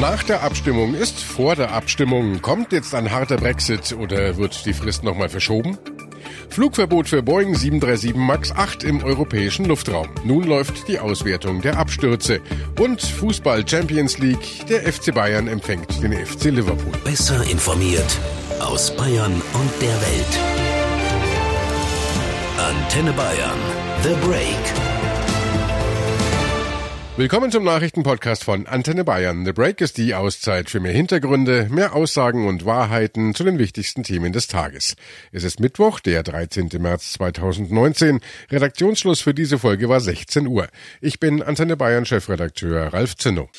Nach der Abstimmung ist vor der Abstimmung. Kommt jetzt ein harter Brexit oder wird die Frist nochmal verschoben? Flugverbot für Boeing 737 MAX 8 im europäischen Luftraum. Nun läuft die Auswertung der Abstürze. Und Fußball Champions League. Der FC Bayern empfängt den FC Liverpool. Besser informiert aus Bayern und der Welt. Antenne Bayern. The Break. Willkommen zum Nachrichtenpodcast von Antenne Bayern. The Break ist die Auszeit für mehr Hintergründe, mehr Aussagen und Wahrheiten zu den wichtigsten Themen des Tages. Es ist Mittwoch, der 13. März 2019. Redaktionsschluss für diese Folge war 16 Uhr. Ich bin Antenne Bayern Chefredakteur Ralf Zinno.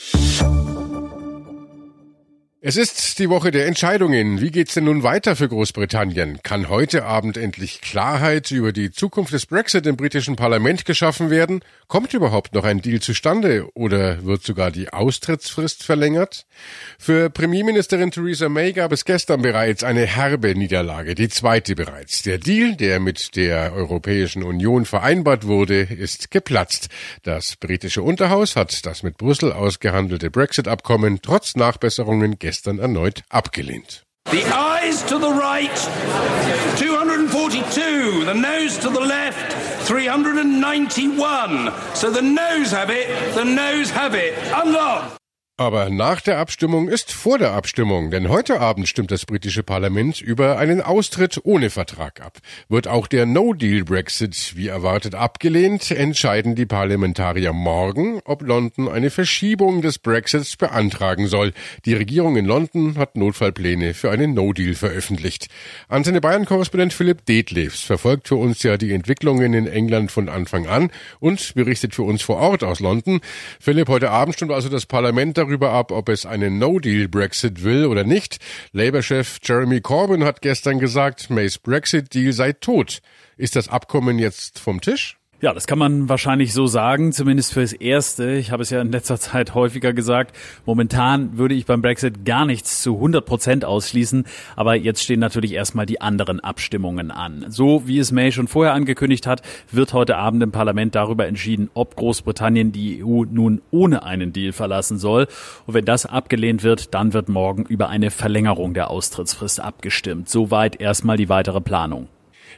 Es ist die Woche der Entscheidungen. Wie geht's denn nun weiter für Großbritannien? Kann heute Abend endlich Klarheit über die Zukunft des Brexit im britischen Parlament geschaffen werden? Kommt überhaupt noch ein Deal zustande oder wird sogar die Austrittsfrist verlängert? Für Premierministerin Theresa May gab es gestern bereits eine herbe Niederlage, die zweite bereits. Der Deal, der mit der Europäischen Union vereinbart wurde, ist geplatzt. Das britische Unterhaus hat das mit Brüssel ausgehandelte Brexit-Abkommen trotz Nachbesserungen gestern erneut abgelehnt. The eyes to the right, 242. The nose to the left, 391. So the nose have it, the nose have it. Unlock! Aber nach der Abstimmung ist vor der Abstimmung, denn heute Abend stimmt das britische Parlament über einen Austritt ohne Vertrag ab. Wird auch der No-Deal-Brexit wie erwartet abgelehnt, entscheiden die Parlamentarier morgen, ob London eine Verschiebung des Brexits beantragen soll. Die Regierung in London hat Notfallpläne für einen No-Deal veröffentlicht. Antenne Bayern-Korrespondent Philipp Detlefs verfolgt für uns ja die Entwicklungen in England von Anfang an und berichtet für uns vor Ort aus London. Philipp, heute Abend stimmt also das Parlament darüber darüber ab, ob es einen No-Deal-Brexit will oder nicht. Labour-Chef Jeremy Corbyn hat gestern gesagt, Mays Brexit-Deal sei tot. Ist das Abkommen jetzt vom Tisch? Ja, das kann man wahrscheinlich so sagen, zumindest fürs Erste. Ich habe es ja in letzter Zeit häufiger gesagt. Momentan würde ich beim Brexit gar nichts zu 100 Prozent ausschließen, aber jetzt stehen natürlich erstmal die anderen Abstimmungen an. So wie es May schon vorher angekündigt hat, wird heute Abend im Parlament darüber entschieden, ob Großbritannien die EU nun ohne einen Deal verlassen soll. Und wenn das abgelehnt wird, dann wird morgen über eine Verlängerung der Austrittsfrist abgestimmt. Soweit erstmal die weitere Planung.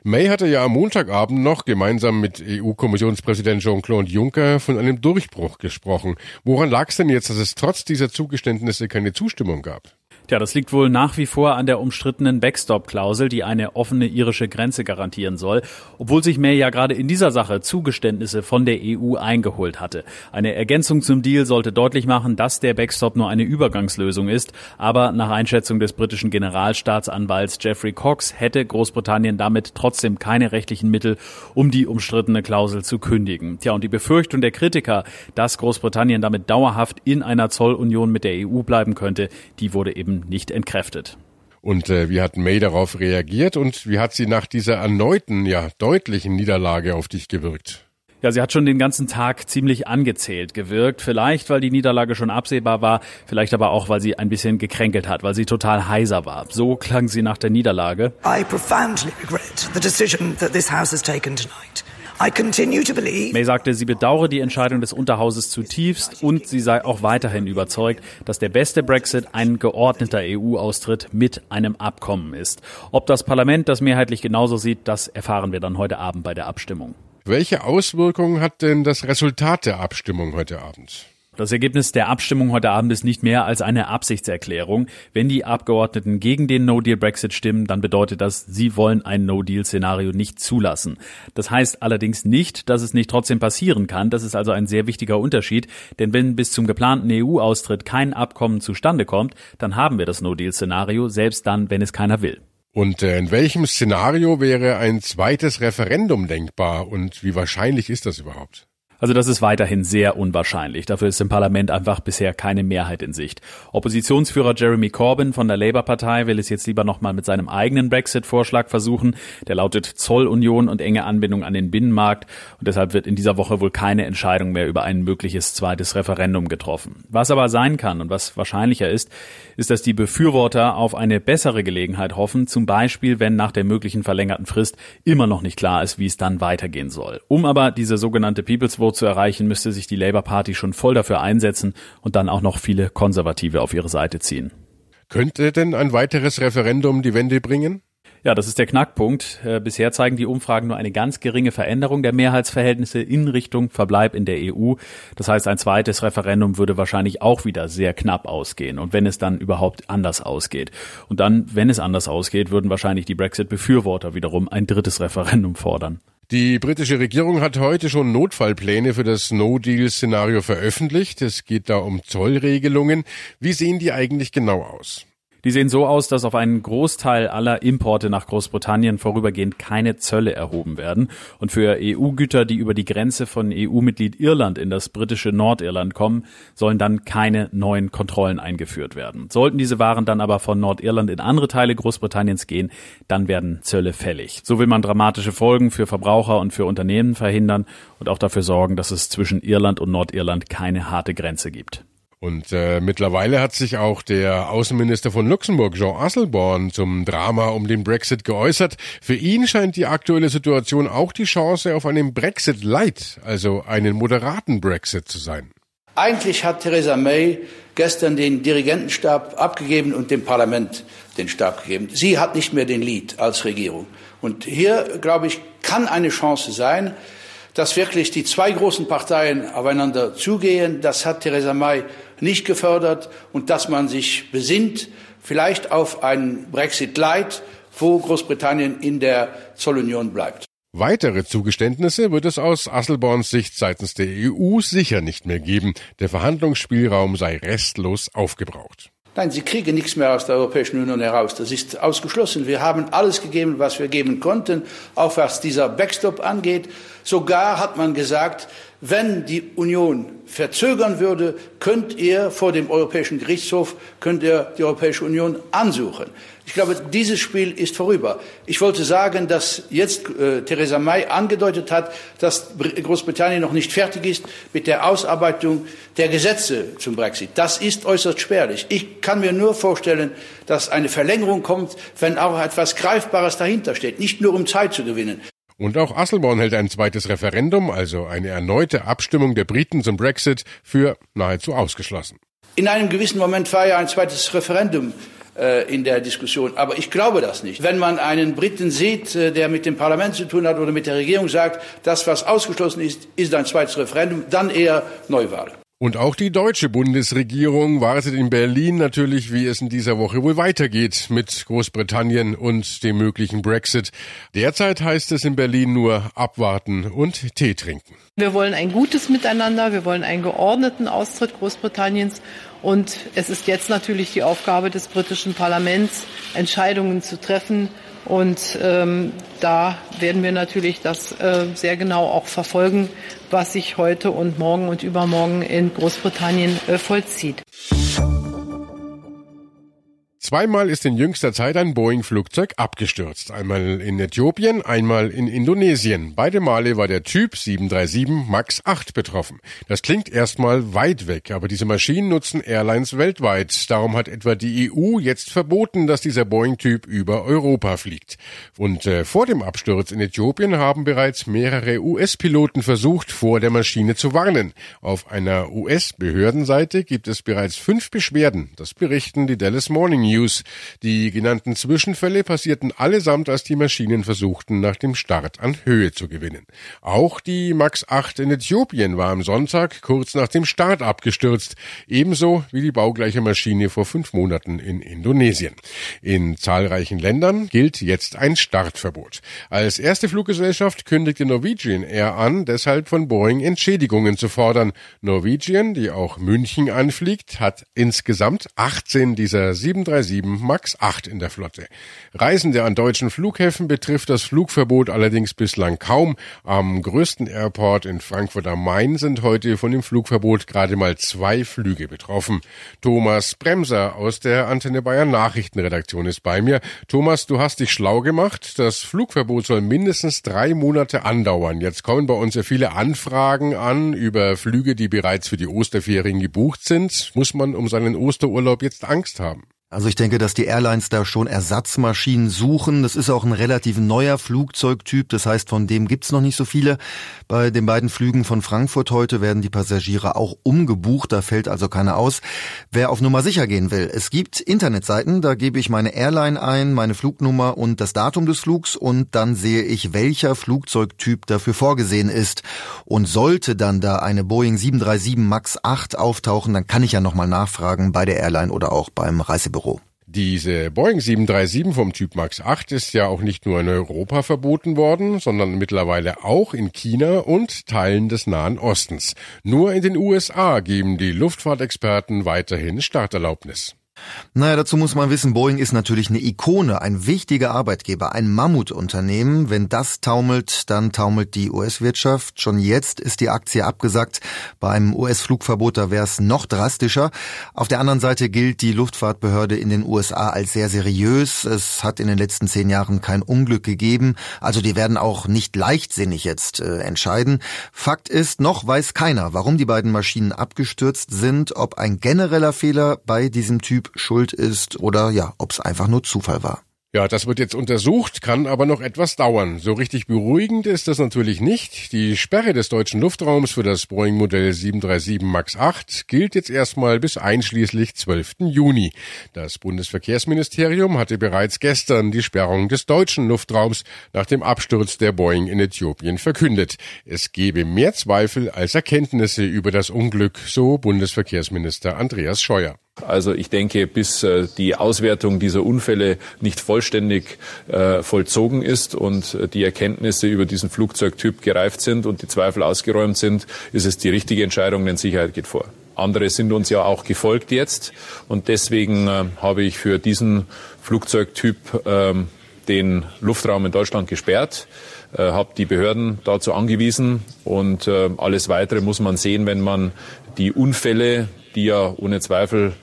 May hatte ja am Montagabend noch gemeinsam mit EU-Kommissionspräsident Jean-Claude Juncker von einem Durchbruch gesprochen. Woran lag es denn jetzt, dass es trotz dieser Zugeständnisse keine Zustimmung gab? Tja, das liegt wohl nach wie vor an der umstrittenen Backstop-Klausel, die eine offene irische Grenze garantieren soll, obwohl sich May ja gerade in dieser Sache Zugeständnisse von der EU eingeholt hatte. Eine Ergänzung zum Deal sollte deutlich machen, dass der Backstop nur eine Übergangslösung ist, aber nach Einschätzung des britischen Generalstaatsanwalts Jeffrey Cox hätte Großbritannien damit trotzdem keine rechtlichen Mittel, um die umstrittene Klausel zu kündigen. Tja, und die Befürchtung der Kritiker, dass Großbritannien damit dauerhaft in einer Zollunion mit der EU bleiben könnte, die wurde eben eben nicht entkräftet. Und äh, wie hat May darauf reagiert und wie hat sie nach dieser erneuten, ja deutlichen Niederlage auf dich gewirkt? Ja, sie hat schon den ganzen Tag ziemlich angezählt gewirkt. Vielleicht, weil die Niederlage schon absehbar war, vielleicht aber auch, weil sie ein bisschen gekränkelt hat, weil sie total heiser war. So klang sie nach der Niederlage. I profoundly regret the decision that this house has taken tonight. May sagte, sie bedauere die Entscheidung des Unterhauses zutiefst und sie sei auch weiterhin überzeugt, dass der beste Brexit ein geordneter EU-Austritt mit einem Abkommen ist. Ob das Parlament das mehrheitlich genauso sieht, das erfahren wir dann heute Abend bei der Abstimmung. Welche Auswirkungen hat denn das Resultat der Abstimmung heute Abend? Das Ergebnis der Abstimmung heute Abend ist nicht mehr als eine Absichtserklärung. Wenn die Abgeordneten gegen den No-Deal-Brexit stimmen, dann bedeutet das, sie wollen ein No-Deal-Szenario nicht zulassen. Das heißt allerdings nicht, dass es nicht trotzdem passieren kann. Das ist also ein sehr wichtiger Unterschied. Denn wenn bis zum geplanten EU-Austritt kein Abkommen zustande kommt, dann haben wir das No-Deal-Szenario, selbst dann, wenn es keiner will. Und äh, in welchem Szenario wäre ein zweites Referendum denkbar und wie wahrscheinlich ist das überhaupt? Also das ist weiterhin sehr unwahrscheinlich. Dafür ist im Parlament einfach bisher keine Mehrheit in Sicht. Oppositionsführer Jeremy Corbyn von der Labour-Partei will es jetzt lieber nochmal mit seinem eigenen Brexit-Vorschlag versuchen. Der lautet Zollunion und enge Anbindung an den Binnenmarkt. Und deshalb wird in dieser Woche wohl keine Entscheidung mehr über ein mögliches zweites Referendum getroffen. Was aber sein kann und was wahrscheinlicher ist, ist, dass die Befürworter auf eine bessere Gelegenheit hoffen, zum Beispiel wenn nach der möglichen verlängerten Frist immer noch nicht klar ist, wie es dann weitergehen soll. Um aber diese sogenannte People's Vote zu erreichen, müsste sich die Labour Party schon voll dafür einsetzen und dann auch noch viele Konservative auf ihre Seite ziehen. Könnte denn ein weiteres Referendum die Wende bringen? Ja, das ist der Knackpunkt. Äh, bisher zeigen die Umfragen nur eine ganz geringe Veränderung der Mehrheitsverhältnisse in Richtung Verbleib in der EU. Das heißt, ein zweites Referendum würde wahrscheinlich auch wieder sehr knapp ausgehen. Und wenn es dann überhaupt anders ausgeht. Und dann, wenn es anders ausgeht, würden wahrscheinlich die Brexit-Befürworter wiederum ein drittes Referendum fordern. Die britische Regierung hat heute schon Notfallpläne für das No-Deal-Szenario veröffentlicht. Es geht da um Zollregelungen. Wie sehen die eigentlich genau aus? Die sehen so aus, dass auf einen Großteil aller Importe nach Großbritannien vorübergehend keine Zölle erhoben werden. Und für EU-Güter, die über die Grenze von EU-Mitglied Irland in das britische Nordirland kommen, sollen dann keine neuen Kontrollen eingeführt werden. Sollten diese Waren dann aber von Nordirland in andere Teile Großbritanniens gehen, dann werden Zölle fällig. So will man dramatische Folgen für Verbraucher und für Unternehmen verhindern und auch dafür sorgen, dass es zwischen Irland und Nordirland keine harte Grenze gibt. Und äh, mittlerweile hat sich auch der Außenminister von Luxemburg, Jean Asselborn, zum Drama um den Brexit geäußert. Für ihn scheint die aktuelle Situation auch die Chance auf einen Brexit Light, also einen moderaten Brexit zu sein. Eigentlich hat Theresa May gestern den Dirigentenstab abgegeben und dem Parlament den Stab gegeben. Sie hat nicht mehr den Lead als Regierung. Und hier, glaube ich, kann eine Chance sein, dass wirklich die zwei großen Parteien aufeinander zugehen. Das hat Theresa May nicht gefördert und dass man sich besinnt, vielleicht auf einen Brexit Light, wo Großbritannien in der Zollunion bleibt. Weitere Zugeständnisse wird es aus Asselborns Sicht seitens der EU sicher nicht mehr geben. Der Verhandlungsspielraum sei restlos aufgebraucht. Nein, sie kriegen nichts mehr aus der Europäischen Union heraus. Das ist ausgeschlossen. Wir haben alles gegeben, was wir geben konnten, auch was dieser Backstop angeht. Sogar hat man gesagt, wenn die Union verzögern würde, könnt ihr vor dem Europäischen Gerichtshof, könnt ihr die Europäische Union ansuchen. Ich glaube, dieses Spiel ist vorüber. Ich wollte sagen, dass jetzt äh, Theresa May angedeutet hat, dass Großbritannien noch nicht fertig ist mit der Ausarbeitung der Gesetze zum Brexit. Das ist äußerst spärlich. Ich kann mir nur vorstellen, dass eine Verlängerung kommt, wenn auch etwas Greifbares dahinter steht, nicht nur um Zeit zu gewinnen. Und auch Asselborn hält ein zweites Referendum, also eine erneute Abstimmung der Briten zum Brexit, für nahezu ausgeschlossen. In einem gewissen Moment war ja ein zweites Referendum in der Diskussion. Aber ich glaube das nicht. Wenn man einen Briten sieht, äh, der mit dem Parlament zu tun hat oder mit der Regierung sagt, das, was ausgeschlossen ist, ist ein zweites Referendum, dann eher Neuwahl. Und auch die deutsche Bundesregierung wartet in Berlin natürlich, wie es in dieser Woche wohl weitergeht mit Großbritannien und dem möglichen Brexit. Derzeit heißt es in Berlin nur abwarten und Tee trinken. Wir wollen ein gutes Miteinander, wir wollen einen geordneten Austritt Großbritanniens und es ist jetzt natürlich die Aufgabe des britischen Parlaments, Entscheidungen zu treffen, und ähm, da werden wir natürlich das äh, sehr genau auch verfolgen, was sich heute und morgen und übermorgen in Großbritannien äh, vollzieht. Zweimal ist in jüngster Zeit ein Boeing-Flugzeug abgestürzt. Einmal in Äthiopien, einmal in Indonesien. Beide Male war der Typ 737 MAX 8 betroffen. Das klingt erstmal weit weg, aber diese Maschinen nutzen Airlines weltweit. Darum hat etwa die EU jetzt verboten, dass dieser Boeing-Typ über Europa fliegt. Und äh, vor dem Absturz in Äthiopien haben bereits mehrere US-Piloten versucht, vor der Maschine zu warnen. Auf einer US-Behördenseite gibt es bereits fünf Beschwerden. Das berichten die Dallas Morning News. News. Die genannten Zwischenfälle passierten allesamt, als die Maschinen versuchten, nach dem Start an Höhe zu gewinnen. Auch die MAX 8 in Äthiopien war am Sonntag kurz nach dem Start abgestürzt, ebenso wie die baugleiche Maschine vor fünf Monaten in Indonesien. In zahlreichen Ländern gilt jetzt ein Startverbot. Als erste Fluggesellschaft kündigte Norwegian Air an, deshalb von Boeing Entschädigungen zu fordern. Norwegian, die auch München anfliegt, hat insgesamt 18 dieser 37 737 MAX 8 in der Flotte. Reisende an deutschen Flughäfen betrifft das Flugverbot allerdings bislang kaum. Am größten Airport in Frankfurt am Main sind heute von dem Flugverbot gerade mal zwei Flüge betroffen. Thomas Bremser aus der Antenne Bayern Nachrichtenredaktion ist bei mir. Thomas, du hast dich schlau gemacht. Das Flugverbot soll mindestens drei Monate andauern. Jetzt kommen bei uns ja viele Anfragen an über Flüge, die bereits für die Osterferien gebucht sind. Muss man um seinen Osterurlaub jetzt Angst haben? Also ich denke, dass die Airlines da schon Ersatzmaschinen suchen. Das ist auch ein relativ neuer Flugzeugtyp. Das heißt, von dem gibt's noch nicht so viele. Bei den beiden Flügen von Frankfurt heute werden die Passagiere auch umgebucht. Da fällt also keiner aus. Wer auf Nummer sicher gehen will, es gibt Internetseiten. Da gebe ich meine Airline ein, meine Flugnummer und das Datum des Flugs und dann sehe ich, welcher Flugzeugtyp dafür vorgesehen ist. Und sollte dann da eine Boeing 737 MAX 8 auftauchen, dann kann ich ja nochmal nachfragen bei der Airline oder auch beim Reisebüro. Diese Boeing 737 vom Typ MAX 8 ist ja auch nicht nur in Europa verboten worden, sondern mittlerweile auch in China und Teilen des Nahen Ostens. Nur in den USA geben die Luftfahrtexperten weiterhin Starterlaubnis. Naja, dazu muss man wissen, Boeing ist natürlich eine Ikone, ein wichtiger Arbeitgeber, ein Mammutunternehmen. Wenn das taumelt, dann taumelt die US-Wirtschaft. Schon jetzt ist die Aktie abgesackt. Bei einem US-Flugverbot, da wäre es noch drastischer. Auf der anderen Seite gilt die Luftfahrtbehörde in den USA als sehr seriös. Es hat in den letzten zehn Jahren kein Unglück gegeben. Also die werden auch nicht leichtsinnig jetzt äh, entscheiden. Fakt ist, noch weiß keiner, warum die beiden Maschinen abgestürzt sind, ob ein genereller Fehler bei diesem Typ schuld ist oder ja, ob es einfach nur Zufall war. Ja, das wird jetzt untersucht, kann aber noch etwas dauern. So richtig beruhigend ist das natürlich nicht. Die Sperre des deutschen Luftraums für das Boeing-Modell 737 MAX 8 gilt jetzt erstmal bis einschließlich 12. Juni. Das Bundesverkehrsministerium hatte bereits gestern die Sperrung des deutschen Luftraums nach dem Absturz der Boeing in Äthiopien verkündet. Es gebe mehr Zweifel als Erkenntnisse über das Unglück, so Bundesverkehrsminister Andreas Scheuer. Also ich denke, bis äh, die Auswertung dieser Unfälle nicht vollständig äh, vollzogen ist und äh, die Erkenntnisse über diesen Flugzeugtyp gereift sind und die Zweifel ausgeräumt sind, ist es die richtige Entscheidung, denn Sicherheit geht vor. Andere sind uns ja auch gefolgt jetzt und deswegen habe ich für diesen Flugzeugtyp ähm, den Luftraum in Deutschland gesperrt, äh, habe die Behörden dazu angewiesen und äh, alles Weitere muss man sehen, wenn man die Unfälle, die ja ohne Zweifel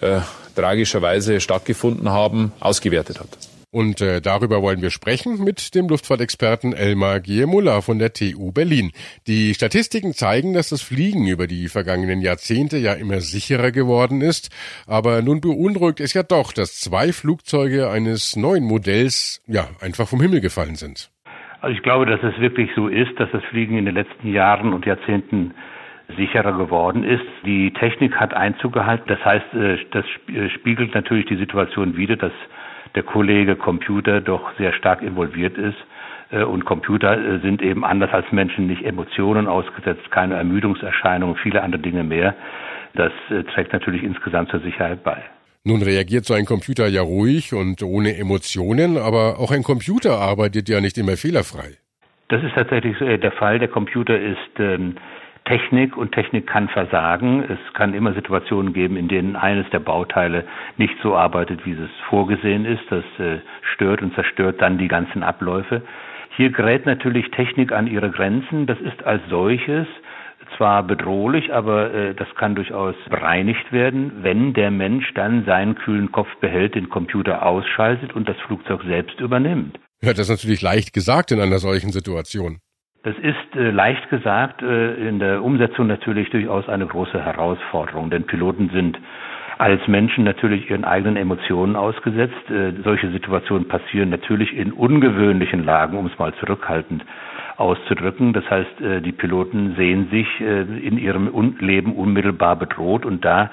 äh, tragischerweise stattgefunden haben, ausgewertet hat. Und äh, darüber wollen wir sprechen mit dem Luftfahrtexperten Elmar Giemulla von der TU Berlin. Die Statistiken zeigen, dass das Fliegen über die vergangenen Jahrzehnte ja immer sicherer geworden ist. Aber nun beunruhigt es ja doch, dass zwei Flugzeuge eines neuen Modells ja einfach vom Himmel gefallen sind. Also ich glaube, dass es wirklich so ist, dass das Fliegen in den letzten Jahren und Jahrzehnten sicherer geworden ist. Die Technik hat Einzug gehalten. Das heißt, äh, das äh, spiegelt natürlich die Situation wider, dass der Kollege Computer doch sehr stark involviert ist. Äh, und Computer sind eben anders als Menschen nicht Emotionen ausgesetzt, keine Ermüdungserscheinungen, viele andere Dinge mehr. Das trägt natürlich insgesamt zur Sicherheit bei. Nun reagiert so ein Computer ja ruhig und ohne Emotionen, aber auch ein Computer arbeitet ja nicht immer fehlerfrei. Das ist tatsächlich der Fall. Der Computer ist ähm, Technik und Technik kann versagen. Es kann immer Situationen geben, in denen eines der Bauteile nicht so arbeitet, wie es vorgesehen ist. Das äh, stört und zerstört dann die ganzen Abläufe. Hier gerät natürlich Technik an ihre Grenzen. Das ist als solches zwar bedrohlich, aber äh, das kann durchaus bereinigt werden, wenn der Mensch dann seinen kühlen Kopf behält, den Computer ausschaltet und das Flugzeug selbst übernimmt. Ja, das ist natürlich leicht gesagt in einer solchen Situation. Das ist äh, leicht gesagt, äh, in der Umsetzung natürlich durchaus eine große Herausforderung, denn Piloten sind als Menschen natürlich ihren eigenen Emotionen ausgesetzt. Äh, solche Situationen passieren natürlich in ungewöhnlichen Lagen, um es mal zurückhaltend auszudrücken. Das heißt, äh, die Piloten sehen sich äh, in ihrem Leben unmittelbar bedroht und da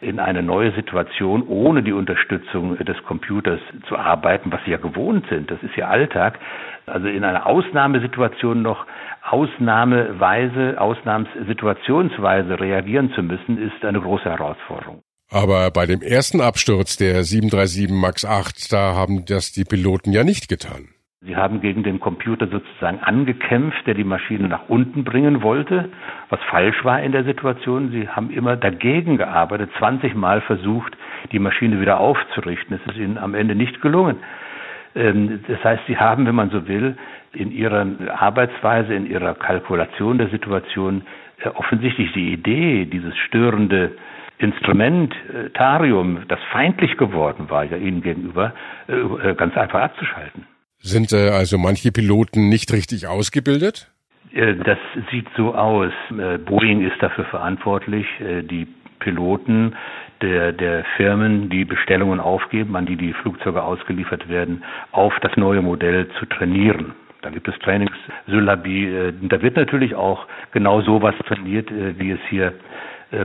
in eine neue Situation ohne die Unterstützung des Computers zu arbeiten, was sie ja gewohnt sind. Das ist ihr Alltag. Also in einer Ausnahmesituation noch ausnahmeweise, ausnahmssituationsweise reagieren zu müssen, ist eine große Herausforderung. Aber bei dem ersten Absturz der 737 MAX 8, da haben das die Piloten ja nicht getan. Sie haben gegen den Computer sozusagen angekämpft, der die Maschine nach unten bringen wollte, was falsch war in der Situation. Sie haben immer dagegen gearbeitet, 20 Mal versucht, die Maschine wieder aufzurichten. Es ist ihnen am Ende nicht gelungen. Ähm, das heißt, sie haben, wenn man so will, in ihrer Arbeitsweise, in ihrer Kalkulation der Situation äh, offensichtlich die Idee, dieses störende Instrumentarium, das feindlich geworden war ja ihnen gegenüber, äh, ganz einfach abzuschalten. Sind äh, also manche Piloten nicht richtig ausgebildet? Äh, das sieht so aus. Äh, Boeing ist dafür verantwortlich, die Piloten, der, der Firmen, die Bestellungen aufgeben, an die die Flugzeuge ausgeliefert werden, auf das neue Modell zu trainieren. Da gibt es Trainingssyllabi. Äh, da wird natürlich auch genau so was trainiert, äh, wie es hier äh,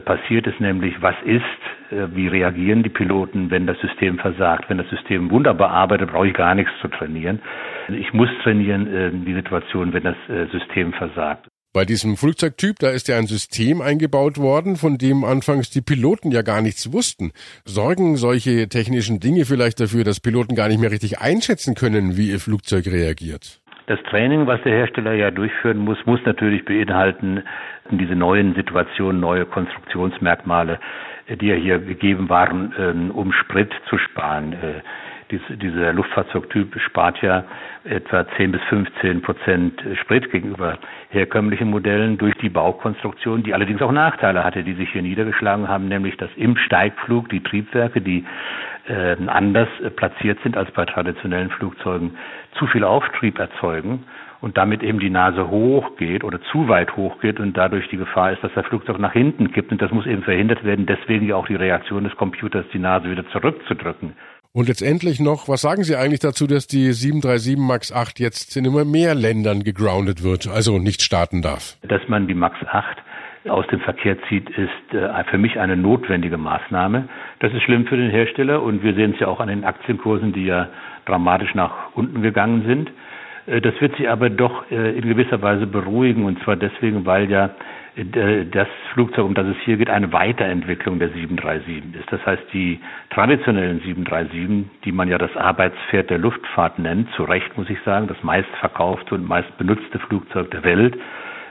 passiert ist, nämlich was ist, wie reagieren die Piloten, wenn das System versagt. Wenn das System wunderbar arbeitet, brauche ich gar nichts zu trainieren. Ich muss trainieren die Situation, wenn das System versagt. Bei diesem Flugzeugtyp, da ist ja ein System eingebaut worden, von dem anfangs die Piloten ja gar nichts wussten. Sorgen solche technischen Dinge vielleicht dafür, dass Piloten gar nicht mehr richtig einschätzen können, wie ihr Flugzeug reagiert? Das Training, was der Hersteller ja durchführen muss, muss natürlich beinhalten, diese neuen Situationen, neue Konstruktionsmerkmale, die ja hier gegeben waren, ähm, um Sprit zu sparen. Äh, dieser Luftfahrzeugtyp spart ja etwa 10 bis 15 Prozent Sprit gegenüber herkömmlichen Modellen durch die Baukonstruktion, die allerdings auch Nachteile hatte, die sich hier niedergeschlagen haben, nämlich dass im Steigflug die Triebwerke, die äh, anders platziert sind als bei traditionellen Flugzeugen, zu viel Auftrieb erzeugen und damit eben die Nase hochgeht oder zu weit hochgeht und dadurch die Gefahr ist, dass das Flugzeug nach hinten kippt und das muss eben verhindert werden. Deswegen ja auch die Reaktion des Computers, die Nase wieder zurückzudrücken. Und letztendlich noch, was sagen Sie eigentlich dazu, dass die 737 MAX 8 jetzt in immer mehr Ländern gegroundet wird, also nicht starten darf? Dass man die MAX 8 aus dem Verkehr zieht, ist äh, für mich eine notwendige Maßnahme. Das ist schlimm für den Hersteller und wir sehen es ja auch an den Aktienkursen, die ja dramatisch nach unten gegangen sind. Äh, das wird sie aber doch äh, in gewisser Weise beruhigen und zwar deswegen, weil ja das Flugzeug, um das es hier geht, eine Weiterentwicklung der 737 ist. Das heißt, die traditionellen 737, die man ja das Arbeitspferd der Luftfahrt nennt, zu Recht muss ich sagen, das meistverkaufte und meist benutzte Flugzeug der Welt,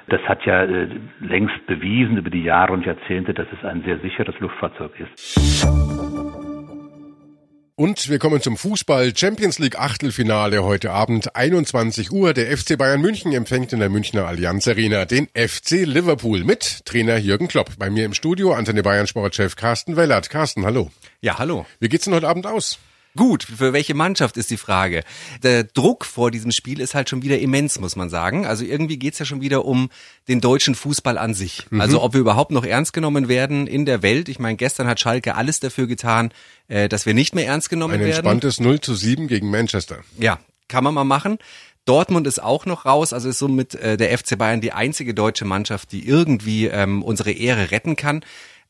das hat ja äh, längst bewiesen über die Jahre und Jahrzehnte, dass es ein sehr sicheres Luftfahrzeug ist. Und wir kommen zum Fußball Champions League Achtelfinale heute Abend 21 Uhr. Der FC Bayern München empfängt in der Münchner Allianz Arena den FC Liverpool mit Trainer Jürgen Klopp. Bei mir im Studio Antenne Bayern Sportchef Carsten Wellert. Carsten, hallo. Ja, hallo. Wie geht's denn heute Abend aus? Gut, für welche Mannschaft ist die Frage. Der Druck vor diesem Spiel ist halt schon wieder immens, muss man sagen. Also irgendwie geht's ja schon wieder um den deutschen Fußball an sich. Mhm. Also ob wir überhaupt noch ernst genommen werden in der Welt. Ich meine, gestern hat Schalke alles dafür getan, äh, dass wir nicht mehr ernst genommen Ein werden. Ein entspanntes 0 zu 7 gegen Manchester. Ja, kann man mal machen. Dortmund ist auch noch raus, also ist somit äh, der FC Bayern die einzige deutsche Mannschaft, die irgendwie ähm, unsere Ehre retten kann.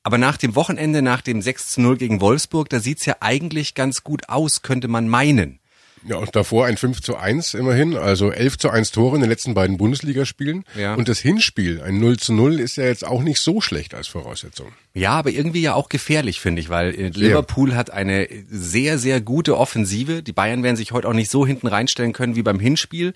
Aber nach dem Wochenende, nach dem 6 zu 0 gegen Wolfsburg, da sieht's ja eigentlich ganz gut aus, könnte man meinen. Ja, und davor ein 5 zu 1 immerhin, also 11 zu 1 Tore in den letzten beiden Bundesligaspielen. Ja. Und das Hinspiel, ein 0 zu 0, ist ja jetzt auch nicht so schlecht als Voraussetzung. Ja, aber irgendwie ja auch gefährlich, finde ich, weil äh, Liverpool hat eine sehr, sehr gute Offensive. Die Bayern werden sich heute auch nicht so hinten reinstellen können wie beim Hinspiel.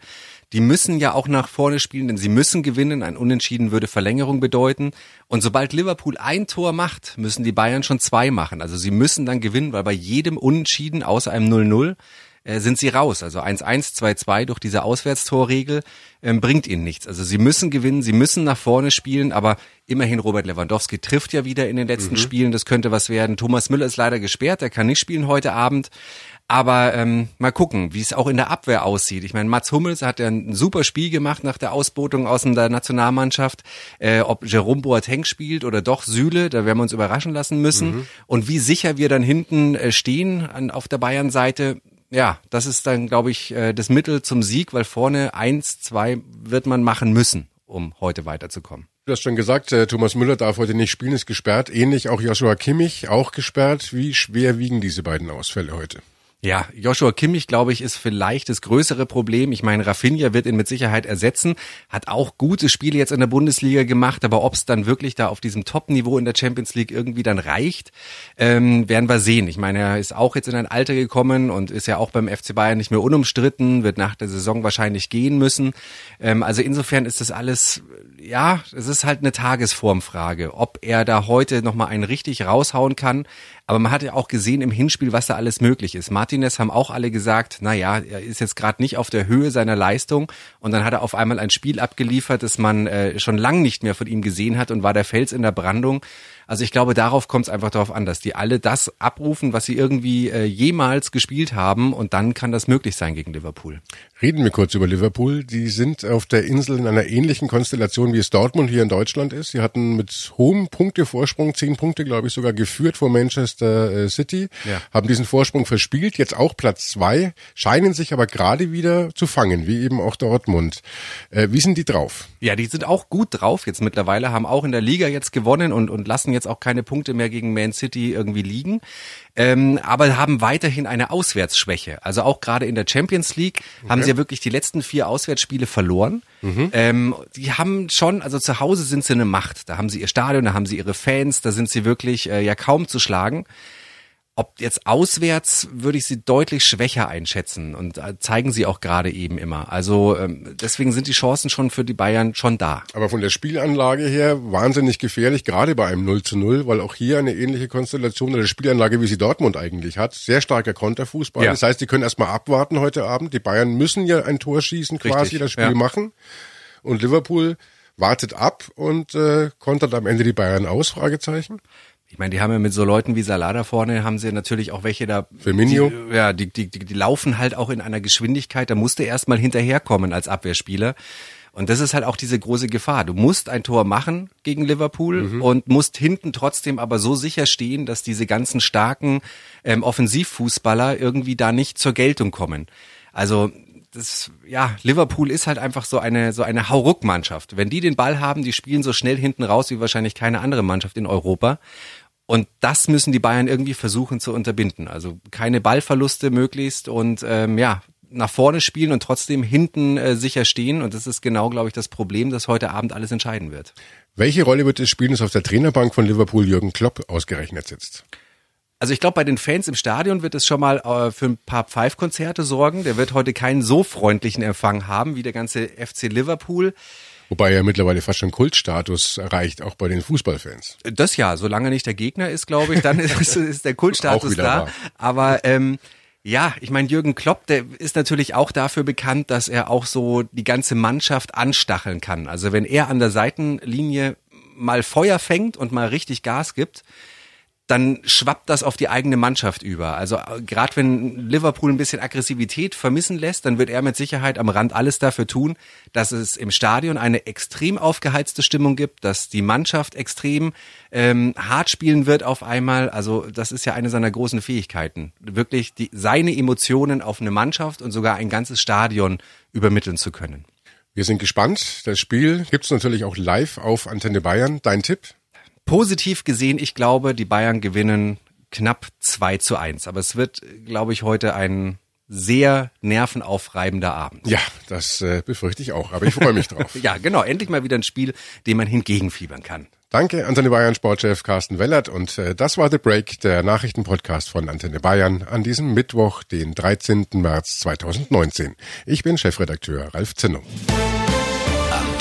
Die müssen ja auch nach vorne spielen, denn sie müssen gewinnen. Ein Unentschieden würde Verlängerung bedeuten. Und sobald Liverpool ein Tor macht, müssen die Bayern schon zwei machen. Also sie müssen dann gewinnen, weil bei jedem Unentschieden außer einem 0-0 äh, sind sie raus. Also 1-1, 2-2 durch diese Auswärtstorregel ähm, bringt ihnen nichts. Also sie müssen gewinnen, sie müssen nach vorne spielen, aber immerhin Robert Lewandowski trifft ja wieder in den letzten mhm. Spielen. Das könnte was werden. Thomas Müller ist leider gesperrt, er kann nicht spielen heute Abend. Aber ähm, mal gucken, wie es auch in der Abwehr aussieht. Ich meine, Mats Hummels hat ja ein super Spiel gemacht nach der Ausbotung aus der Nationalmannschaft. Äh, ob Jerome Boateng spielt oder doch Süle, da werden wir uns überraschen lassen müssen. Mhm. Und wie sicher wir dann hinten äh, stehen an, auf der Bayern-Seite, ja, das ist dann, glaube ich, äh, das Mittel zum Sieg, weil vorne eins, zwei wird man machen müssen, um heute weiterzukommen. Du hast schon gesagt, äh, Thomas Müller darf heute nicht spielen, ist gesperrt. Ähnlich auch Joshua Kimmich, auch gesperrt. Wie schwer wiegen diese beiden Ausfälle heute? Ja, Joshua Kimmich, glaube ich, ist vielleicht das größere Problem. Ich meine, Rafinha wird ihn mit Sicherheit ersetzen, hat auch gute Spiele jetzt in der Bundesliga gemacht, aber ob es dann wirklich da auf diesem Top-Niveau in der Champions League irgendwie dann reicht, ähm, werden wir sehen. Ich meine, er ist auch jetzt in ein Alter gekommen und ist ja auch beim FC Bayern nicht mehr unumstritten, wird nach der Saison wahrscheinlich gehen müssen. Ähm, also insofern ist das alles, ja, es ist halt eine Tagesformfrage, ob er da heute nochmal einen richtig raushauen kann. Aber man hat ja auch gesehen im Hinspiel, was da alles möglich ist. Martinez haben auch alle gesagt, na er ist jetzt gerade nicht auf der Höhe seiner Leistung. Und dann hat er auf einmal ein Spiel abgeliefert, das man äh, schon lang nicht mehr von ihm gesehen hat und war der Fels in der Brandung. Also ich glaube, darauf kommt es einfach darauf an, dass die alle das abrufen, was sie irgendwie äh, jemals gespielt haben und dann kann das möglich sein gegen Liverpool. Reden wir kurz über Liverpool. Die sind auf der Insel in einer ähnlichen Konstellation, wie es Dortmund hier in Deutschland ist. Sie hatten mit hohem Punktevorsprung, zehn Punkte, glaube ich, sogar geführt vor Manchester äh, City, ja. haben diesen Vorsprung verspielt, jetzt auch Platz zwei, scheinen sich aber gerade wieder zu fangen, wie eben auch Dortmund. Äh, wie sind die drauf? Ja, die sind auch gut drauf jetzt mittlerweile, haben auch in der Liga jetzt gewonnen und, und lassen jetzt auch keine Punkte mehr gegen Man City irgendwie liegen ähm, aber haben weiterhin eine Auswärtsschwäche. Also auch gerade in der Champions League okay. haben sie ja wirklich die letzten vier Auswärtsspiele verloren. Mhm. Ähm, die haben schon, also zu Hause sind sie eine Macht. Da haben sie ihr Stadion, da haben sie ihre Fans, da sind sie wirklich äh, ja kaum zu schlagen. Ob jetzt auswärts würde ich sie deutlich schwächer einschätzen und äh, zeigen sie auch gerade eben immer. Also ähm, deswegen sind die Chancen schon für die Bayern schon da. Aber von der Spielanlage her wahnsinnig gefährlich, gerade bei einem 0 zu 0, weil auch hier eine ähnliche Konstellation der Spielanlage, wie sie Dortmund eigentlich hat. Sehr starker Konterfußball. Ja. Das heißt, die können erstmal abwarten heute Abend. Die Bayern müssen ja ein Tor schießen, quasi Richtig, das Spiel ja. machen. Und Liverpool wartet ab und äh, kontert am Ende die Bayern aus, Fragezeichen. Ich meine, die haben ja mit so Leuten wie Salada vorne, haben sie natürlich auch welche da. Firmino? Die, ja, die, die, die, die laufen halt auch in einer Geschwindigkeit, da musste erst mal hinterherkommen als Abwehrspieler. Und das ist halt auch diese große Gefahr. Du musst ein Tor machen gegen Liverpool mhm. und musst hinten trotzdem aber so sicher stehen, dass diese ganzen starken ähm, Offensivfußballer irgendwie da nicht zur Geltung kommen. Also das, ja, Liverpool ist halt einfach so eine, so eine Hauruck-Mannschaft. Wenn die den Ball haben, die spielen so schnell hinten raus wie wahrscheinlich keine andere Mannschaft in Europa. Und das müssen die Bayern irgendwie versuchen zu unterbinden. Also keine Ballverluste möglichst und ähm, ja, nach vorne spielen und trotzdem hinten äh, sicher stehen. Und das ist genau, glaube ich, das Problem, das heute Abend alles entscheiden wird. Welche Rolle wird es spielen, dass auf der Trainerbank von Liverpool Jürgen Klopp ausgerechnet sitzt? Also ich glaube, bei den Fans im Stadion wird es schon mal äh, für ein paar Pfeifkonzerte sorgen. Der wird heute keinen so freundlichen Empfang haben wie der ganze FC Liverpool. Wobei er mittlerweile fast schon Kultstatus erreicht, auch bei den Fußballfans. Das ja, solange nicht der Gegner ist, glaube ich, dann ist, ist der Kultstatus da. Wahr. Aber ähm, ja, ich meine, Jürgen Klopp, der ist natürlich auch dafür bekannt, dass er auch so die ganze Mannschaft anstacheln kann. Also wenn er an der Seitenlinie mal Feuer fängt und mal richtig Gas gibt, dann schwappt das auf die eigene Mannschaft über. Also äh, gerade wenn Liverpool ein bisschen Aggressivität vermissen lässt, dann wird er mit Sicherheit am Rand alles dafür tun, dass es im Stadion eine extrem aufgeheizte Stimmung gibt, dass die Mannschaft extrem ähm, hart spielen wird auf einmal. Also das ist ja eine seiner großen Fähigkeiten, wirklich die, seine Emotionen auf eine Mannschaft und sogar ein ganzes Stadion übermitteln zu können. Wir sind gespannt. Das Spiel gibt's natürlich auch live auf Antenne Bayern. Dein Tipp? Positiv gesehen, ich glaube, die Bayern gewinnen knapp 2 zu 1. Aber es wird, glaube ich, heute ein sehr nervenaufreibender Abend. Ja, das äh, befürchte ich auch, aber ich freue mich drauf. ja, genau, endlich mal wieder ein Spiel, dem man hingegenfiebern kann. Danke, Antenne Bayern Sportchef Carsten Wellert und äh, das war The Break, der Nachrichtenpodcast von Antenne Bayern an diesem Mittwoch, den 13. März 2019. Ich bin Chefredakteur Ralf Zinnung.